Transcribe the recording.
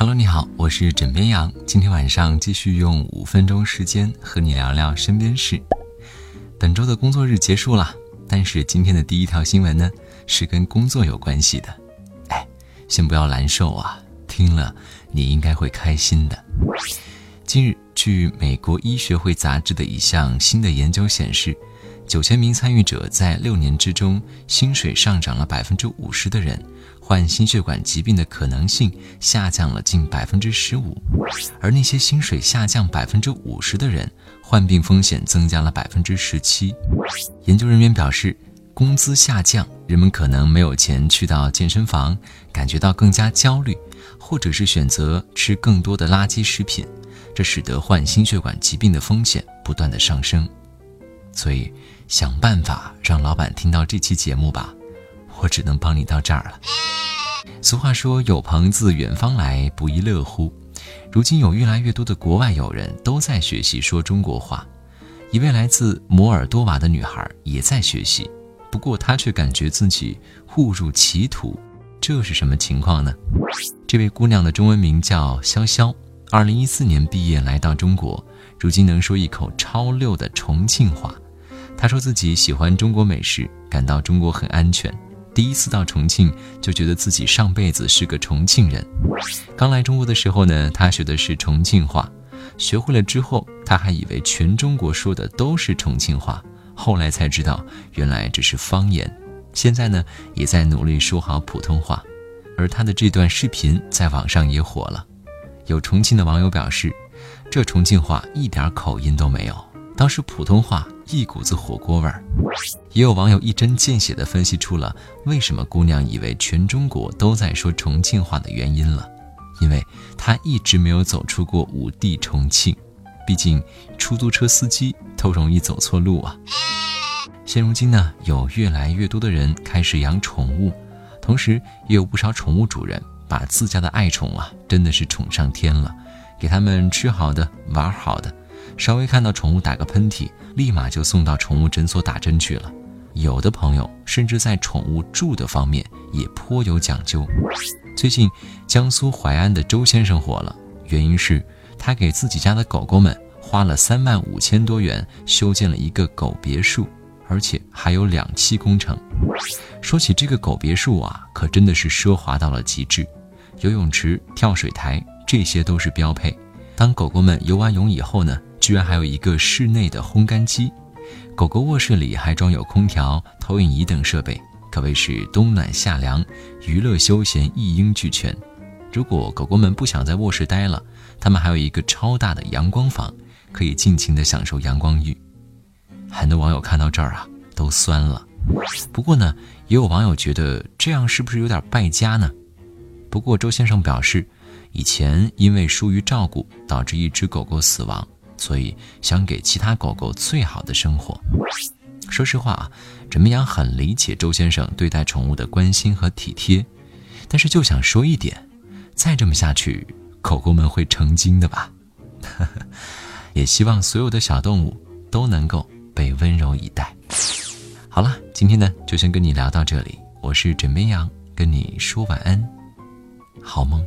Hello，你好，我是枕边羊。今天晚上继续用五分钟时间和你聊聊身边事。本周的工作日结束了，但是今天的第一条新闻呢，是跟工作有关系的。哎，先不要难受啊，听了你应该会开心的。近日，据美国医学会杂志的一项新的研究显示。九千名参与者在六年之中，薪水上涨了百分之五十的人，患心血管疾病的可能性下降了近百分之十五，而那些薪水下降百分之五十的人，患病风险增加了百分之十七。研究人员表示，工资下降，人们可能没有钱去到健身房，感觉到更加焦虑，或者是选择吃更多的垃圾食品，这使得患心血管疾病的风险不断的上升。所以，想办法让老板听到这期节目吧，我只能帮你到这儿了。俗话说：“有朋自远方来，不亦乐乎。”如今有越来越多的国外友人都在学习说中国话。一位来自摩尔多瓦的女孩也在学习，不过她却感觉自己误入歧途。这是什么情况呢？这位姑娘的中文名叫潇潇，二零一四年毕业来到中国。如今能说一口超溜的重庆话，他说自己喜欢中国美食，感到中国很安全。第一次到重庆就觉得自己上辈子是个重庆人。刚来中国的时候呢，他学的是重庆话，学会了之后，他还以为全中国说的都是重庆话，后来才知道原来只是方言。现在呢，也在努力说好普通话，而他的这段视频在网上也火了。有重庆的网友表示。这重庆话一点口音都没有，倒是普通话一股子火锅味儿。也有网友一针见血地分析出了为什么姑娘以为全中国都在说重庆话的原因了，因为她一直没有走出过五地重庆，毕竟出租车司机都容易走错路啊。现如今呢，有越来越多的人开始养宠物，同时也有不少宠物主人把自家的爱宠啊，真的是宠上天了。给他们吃好的，玩好的，稍微看到宠物打个喷嚏，立马就送到宠物诊所打针去了。有的朋友甚至在宠物住的方面也颇有讲究。最近，江苏淮安的周先生火了，原因是他给自己家的狗狗们花了三万五千多元修建了一个狗别墅，而且还有两期工程。说起这个狗别墅啊，可真的是奢华到了极致，游泳池、跳水台。这些都是标配。当狗狗们游完泳以后呢，居然还有一个室内的烘干机。狗狗卧室里还装有空调、投影仪等设备，可谓是冬暖夏凉，娱乐休闲一应俱全。如果狗狗们不想在卧室待了，它们还有一个超大的阳光房，可以尽情的享受阳光浴。很多网友看到这儿啊，都酸了。不过呢，也有网友觉得这样是不是有点败家呢？不过周先生表示。以前因为疏于照顾，导致一只狗狗死亡，所以想给其他狗狗最好的生活。说实话啊，枕边羊很理解周先生对待宠物的关心和体贴，但是就想说一点：再这么下去，狗狗们会成精的吧？也希望所有的小动物都能够被温柔以待。好了，今天呢就先跟你聊到这里，我是枕边羊，跟你说晚安。好梦。